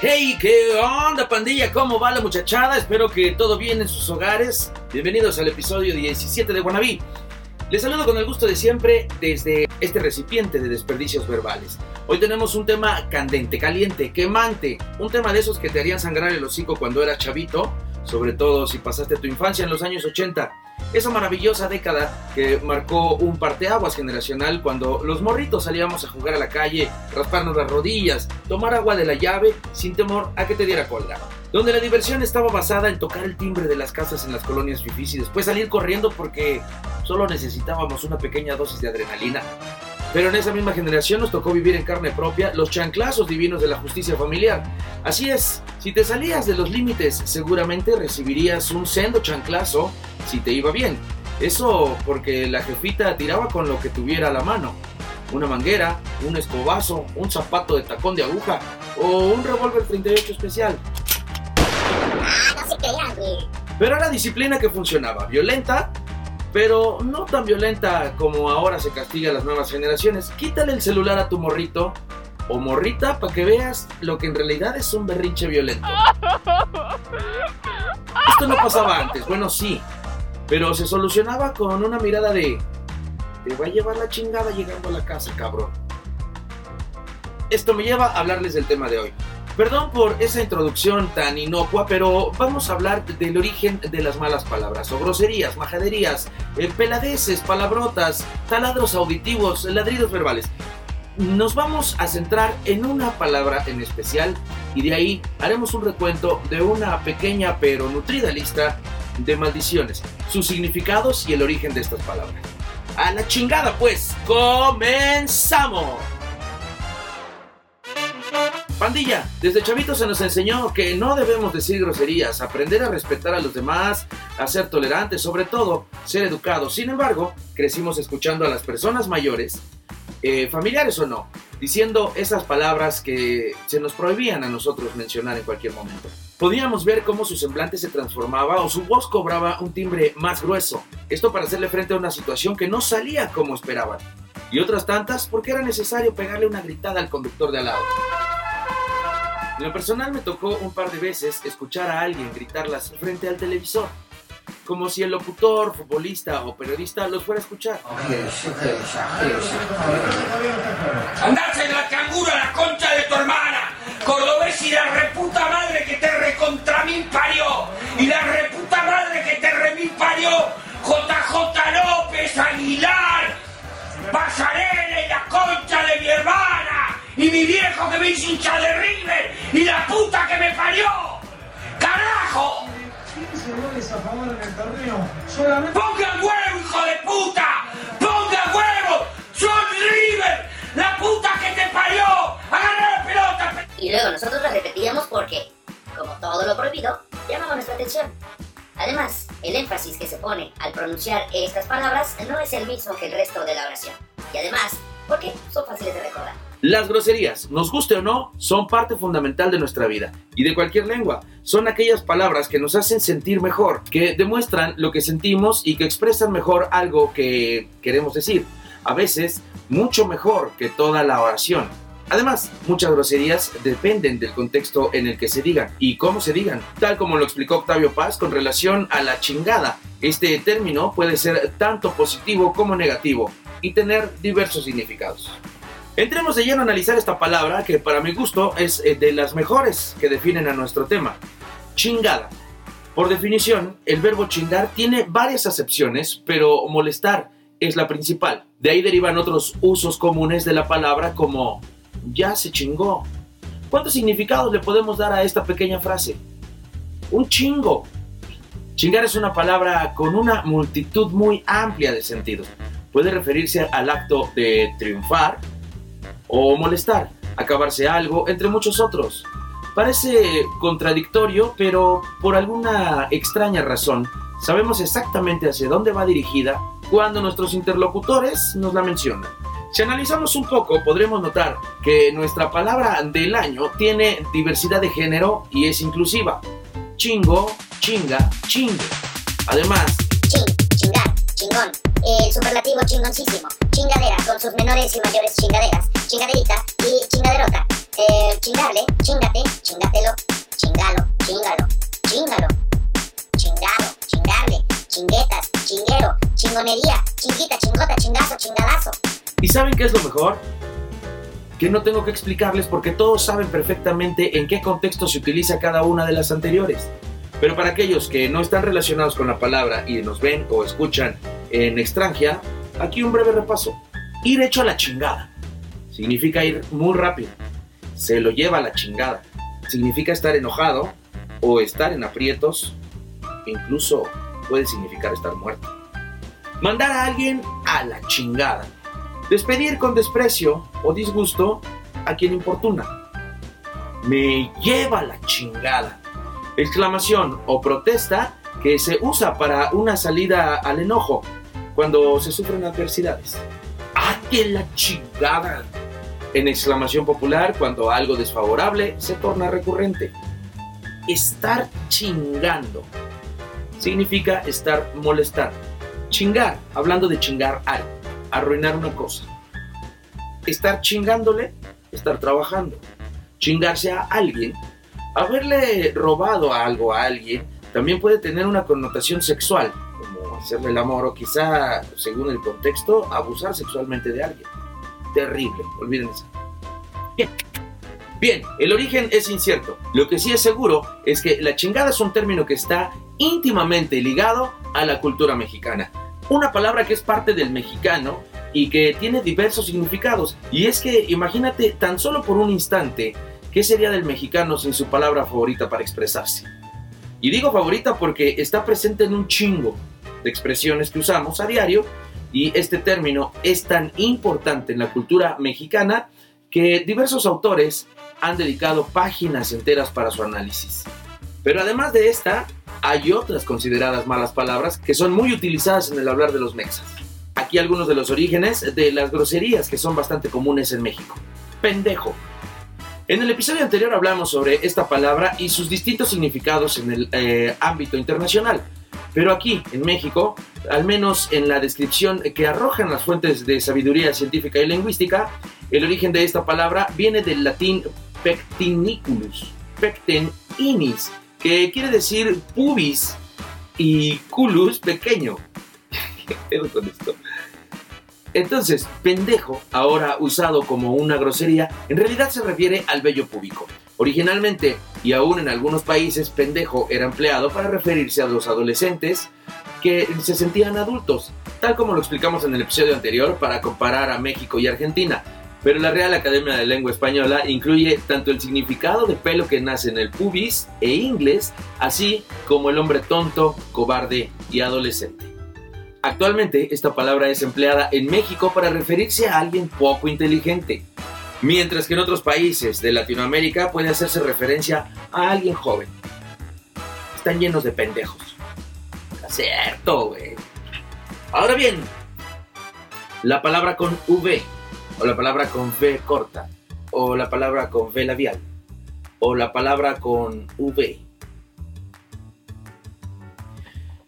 Hey, ¿qué onda pandilla? ¿Cómo va la muchachada? Espero que todo bien en sus hogares. Bienvenidos al episodio 17 de Guanabí. Les saludo con el gusto de siempre desde este recipiente de desperdicios verbales. Hoy tenemos un tema candente, caliente, quemante, un tema de esos que te harían sangrar el hocico cuando eras chavito, sobre todo si pasaste tu infancia en los años 80 esa maravillosa década que marcó un parteaguas generacional cuando los morritos salíamos a jugar a la calle, rasparnos las rodillas, tomar agua de la llave sin temor a que te diera colga. Donde la diversión estaba basada en tocar el timbre de las casas en las colonias fifís y después salir corriendo porque solo necesitábamos una pequeña dosis de adrenalina. Pero en esa misma generación nos tocó vivir en carne propia los chanclazos divinos de la justicia familiar. Así es, si te salías de los límites, seguramente recibirías un sendo chanclazo si te iba bien. Eso porque la jefita tiraba con lo que tuviera a la mano. Una manguera, un escobazo, un zapato de tacón de aguja o un revólver 38 especial. Ah, Pero era disciplina que funcionaba, violenta, pero no tan violenta como ahora se castiga a las nuevas generaciones. Quítale el celular a tu morrito o morrita para que veas lo que en realidad es un berrinche violento. Esto no pasaba antes, bueno sí, pero se solucionaba con una mirada de te va a llevar la chingada llegando a la casa, cabrón. Esto me lleva a hablarles del tema de hoy. Perdón por esa introducción tan inocua, pero vamos a hablar del origen de las malas palabras, o groserías, majaderías, eh, peladeces, palabrotas, taladros auditivos, ladridos verbales. Nos vamos a centrar en una palabra en especial y de ahí haremos un recuento de una pequeña pero nutrida lista de maldiciones, sus significados y el origen de estas palabras. A la chingada pues, comenzamos. Pandilla, desde chavito se nos enseñó que no debemos decir groserías, aprender a respetar a los demás, a ser tolerantes, sobre todo ser educados. Sin embargo, crecimos escuchando a las personas mayores, eh, familiares o no, diciendo esas palabras que se nos prohibían a nosotros mencionar en cualquier momento. Podíamos ver cómo su semblante se transformaba o su voz cobraba un timbre más grueso. Esto para hacerle frente a una situación que no salía como esperaban. Y otras tantas porque era necesario pegarle una gritada al conductor de al lado. En lo personal me tocó un par de veces escuchar a alguien gritarlas frente al televisor, como si el locutor, futbolista o periodista los fuera a escuchar. ¡Andate en la canguro a la concha de tu hermana! Cordobés y la reputa madre que te recontra mil parió. Y la reputa madre que te remil parió. JJ López Aguilar. Pasarela y la concha de mi hermana y mi viejo que me hizo hincha de River y la puta que me parió. ¡Carajo! ¡Ponga huevo, hijo de puta! ¡Ponga huevo! ¡Son River! ¡La puta que te parió! ¡Agarra la pelota! Y luego nosotros lo repetíamos porque, como todo lo prohibido, llamaba nuestra atención. Además, el énfasis que se pone al pronunciar estas palabras no es el mismo que el resto de la oración. Y además, porque son fáciles de recordar. Las groserías, nos guste o no, son parte fundamental de nuestra vida y de cualquier lengua. Son aquellas palabras que nos hacen sentir mejor, que demuestran lo que sentimos y que expresan mejor algo que queremos decir. A veces, mucho mejor que toda la oración. Además, muchas groserías dependen del contexto en el que se digan y cómo se digan, tal como lo explicó Octavio Paz con relación a la chingada. Este término puede ser tanto positivo como negativo y tener diversos significados. Entremos de lleno a analizar esta palabra que para mi gusto es eh, de las mejores que definen a nuestro tema. Chingada. Por definición, el verbo chingar tiene varias acepciones, pero molestar es la principal. De ahí derivan otros usos comunes de la palabra como ya se chingó. ¿Cuántos significados le podemos dar a esta pequeña frase? Un chingo. Chingar es una palabra con una multitud muy amplia de sentidos. Puede referirse al acto de triunfar, o molestar, acabarse algo, entre muchos otros. Parece contradictorio, pero por alguna extraña razón sabemos exactamente hacia dónde va dirigida cuando nuestros interlocutores nos la mencionan. Si analizamos un poco, podremos notar que nuestra palabra del año tiene diversidad de género y es inclusiva. Chingo, chinga, chingue. Además, Ching, chingar, chingón. El superlativo chingoncísimo. Chingadera con sus menores y mayores chingaderas. Chingaderita y chingaderota. Eh, chingarle, chingate, chingatelo, chingalo, chingalo, chingalo, chingado, chingarle, chinguetas, chinguero, chingonería, chinguita, chingota, chingazo, chingadazo. ¿Y saben qué es lo mejor? Que no tengo que explicarles porque todos saben perfectamente en qué contexto se utiliza cada una de las anteriores. Pero para aquellos que no están relacionados con la palabra y nos ven o escuchan en extranjera, aquí un breve repaso. Ir hecho a la chingada. Significa ir muy rápido. Se lo lleva a la chingada. Significa estar enojado o estar en aprietos. Incluso puede significar estar muerto. Mandar a alguien a la chingada. Despedir con desprecio o disgusto a quien importuna. Me lleva a la chingada. Exclamación o protesta que se usa para una salida al enojo cuando se sufren adversidades. ¡Ah, que la chingada! En exclamación popular cuando algo desfavorable se torna recurrente. Estar chingando significa estar molestando. Chingar, hablando de chingar algo, arruinar una cosa. Estar chingándole, estar trabajando. Chingarse a alguien, haberle robado algo a alguien, también puede tener una connotación sexual, hacerle el amor o quizá, según el contexto, abusar sexualmente de alguien. Terrible, olviden eso. Bien. Bien, el origen es incierto. Lo que sí es seguro es que la chingada es un término que está íntimamente ligado a la cultura mexicana. Una palabra que es parte del mexicano y que tiene diversos significados. Y es que imagínate tan solo por un instante qué sería del mexicano sin su palabra favorita para expresarse. Y digo favorita porque está presente en un chingo de expresiones que usamos a diario y este término es tan importante en la cultura mexicana que diversos autores han dedicado páginas enteras para su análisis. Pero además de esta, hay otras consideradas malas palabras que son muy utilizadas en el hablar de los mexas. Aquí algunos de los orígenes de las groserías que son bastante comunes en México. Pendejo. En el episodio anterior hablamos sobre esta palabra y sus distintos significados en el eh, ámbito internacional. Pero aquí, en México, al menos en la descripción que arrojan las fuentes de sabiduría científica y lingüística, el origen de esta palabra viene del latín pectiniculus, pecten inis, que quiere decir pubis y culus pequeño. Entonces, pendejo, ahora usado como una grosería, en realidad se refiere al vello púbico. Originalmente, y aún en algunos países, pendejo era empleado para referirse a los adolescentes que se sentían adultos, tal como lo explicamos en el episodio anterior para comparar a México y Argentina. Pero la Real Academia de Lengua Española incluye tanto el significado de pelo que nace en el pubis e inglés, así como el hombre tonto, cobarde y adolescente. Actualmente esta palabra es empleada en México para referirse a alguien poco inteligente, mientras que en otros países de Latinoamérica puede hacerse referencia a alguien joven. Están llenos de pendejos. Está cierto, güey. Ahora bien, la palabra con V, o la palabra con V corta, o la palabra con V labial, o la palabra con V.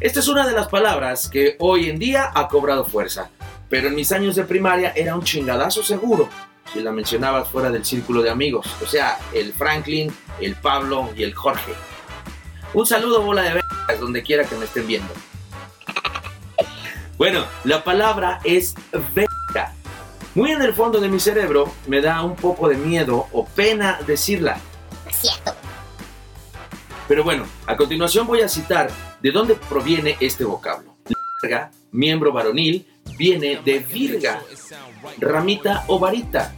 Esta es una de las palabras que hoy en día ha cobrado fuerza, pero en mis años de primaria era un chingadazo seguro si la mencionabas fuera del círculo de amigos, o sea, el Franklin, el Pablo y el Jorge. Un saludo bola de vergas donde quiera que me estén viendo. Bueno, la palabra es verga. Muy en el fondo de mi cerebro me da un poco de miedo o pena decirla. Cierto. Pero bueno, a continuación voy a citar de dónde proviene este vocablo. Verga, miembro varonil, viene de virga, ramita o varita.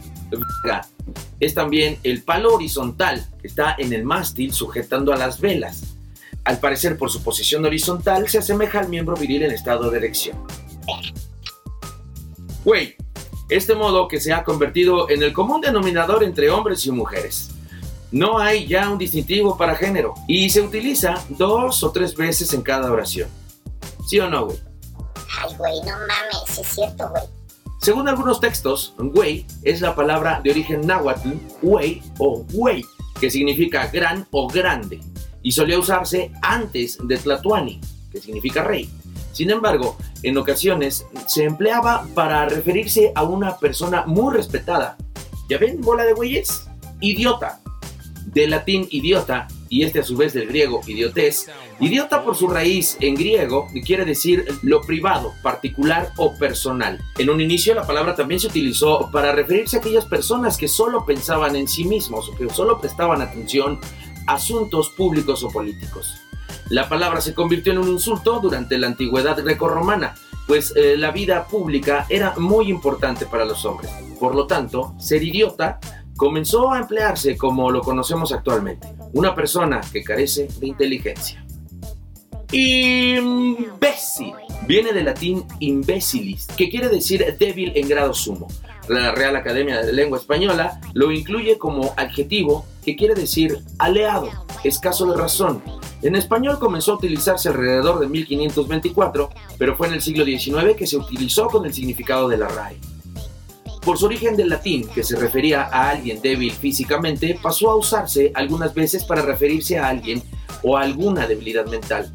Es también el palo horizontal que está en el mástil sujetando a las velas. Al parecer, por su posición horizontal, se asemeja al miembro viril en estado de erección. Güey, este modo que se ha convertido en el común denominador entre hombres y mujeres. No hay ya un distintivo para género y se utiliza dos o tres veces en cada oración. ¿Sí o no, güey? Ay, güey, no mames, es cierto, güey. Según algunos textos, güey es la palabra de origen náhuatl, güey o güey, que significa gran o grande, y solía usarse antes de tlatuani, que significa rey. Sin embargo, en ocasiones se empleaba para referirse a una persona muy respetada. ¿Ya ven, bola de güeyes? idiota. Del latín idiota, y este a su vez del griego idiotes, idiota por su raíz en griego quiere decir lo privado, particular o personal. En un inicio la palabra también se utilizó para referirse a aquellas personas que solo pensaban en sí mismos o que solo prestaban atención a asuntos públicos o políticos. La palabra se convirtió en un insulto durante la antigüedad grecorromana, pues eh, la vida pública era muy importante para los hombres. Por lo tanto, ser idiota comenzó a emplearse como lo conocemos actualmente, una persona que carece de inteligencia. Imbécil viene del latín imbécilis, que quiere decir débil en grado sumo. La Real Academia de Lengua Española lo incluye como adjetivo que quiere decir aleado, escaso de razón. En español comenzó a utilizarse alrededor de 1524, pero fue en el siglo XIX que se utilizó con el significado de la RAE. Por su origen del latín, que se refería a alguien débil físicamente, pasó a usarse algunas veces para referirse a alguien o a alguna debilidad mental.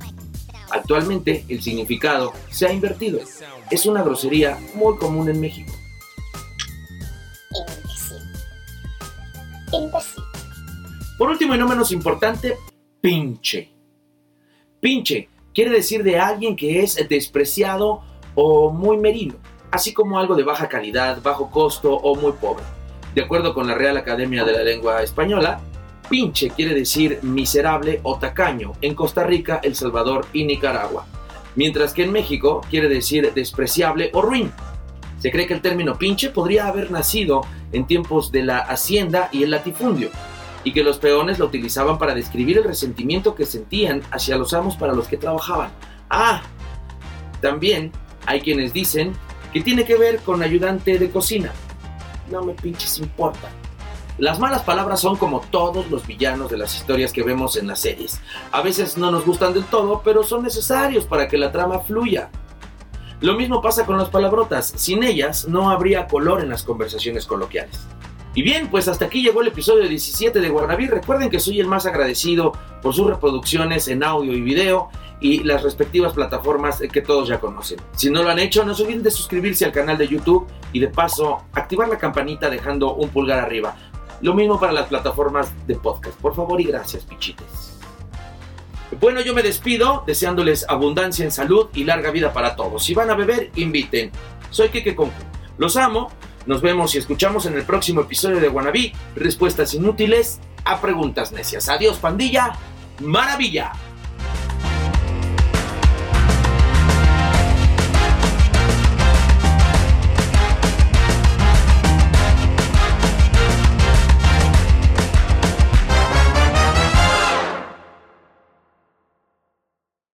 Actualmente el significado se ha invertido. Es una grosería muy común en México. Por último y no menos importante, pinche. Pinche quiere decir de alguien que es despreciado o muy merino así como algo de baja calidad, bajo costo o muy pobre. De acuerdo con la Real Academia de la Lengua Española, pinche quiere decir miserable o tacaño en Costa Rica, El Salvador y Nicaragua, mientras que en México quiere decir despreciable o ruin. Se cree que el término pinche podría haber nacido en tiempos de la hacienda y el latifundio, y que los peones lo utilizaban para describir el resentimiento que sentían hacia los amos para los que trabajaban. Ah, también hay quienes dicen que tiene que ver con ayudante de cocina. No me pinches importa. Las malas palabras son como todos los villanos de las historias que vemos en las series. A veces no nos gustan del todo, pero son necesarios para que la trama fluya. Lo mismo pasa con las palabrotas. Sin ellas no habría color en las conversaciones coloquiales. Y bien, pues hasta aquí llegó el episodio 17 de Guarnaví. Recuerden que soy el más agradecido por sus reproducciones en audio y video y las respectivas plataformas que todos ya conocen. Si no lo han hecho, no se olviden de suscribirse al canal de YouTube y de paso activar la campanita dejando un pulgar arriba. Lo mismo para las plataformas de podcast. Por favor y gracias, pichites. Bueno, yo me despido deseándoles abundancia en salud y larga vida para todos. Si van a beber, inviten. Soy Keke Concu. Los amo nos vemos y escuchamos en el próximo episodio de Guanabí, respuestas inútiles a preguntas necias. Adiós, pandilla. Maravilla.